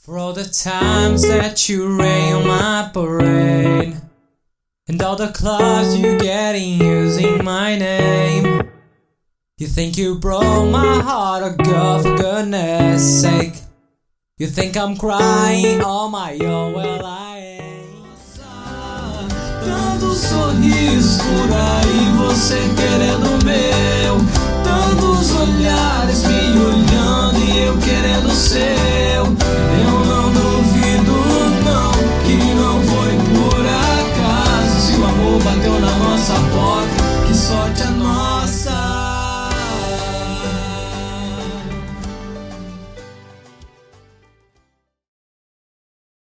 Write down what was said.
For all the times that you rain on my parade And all the clubs you get in using my name You think you broke my heart, oh girl, for goodness sake. You think I'm crying on my own, well I ain't. Aí, você nossa porta que só te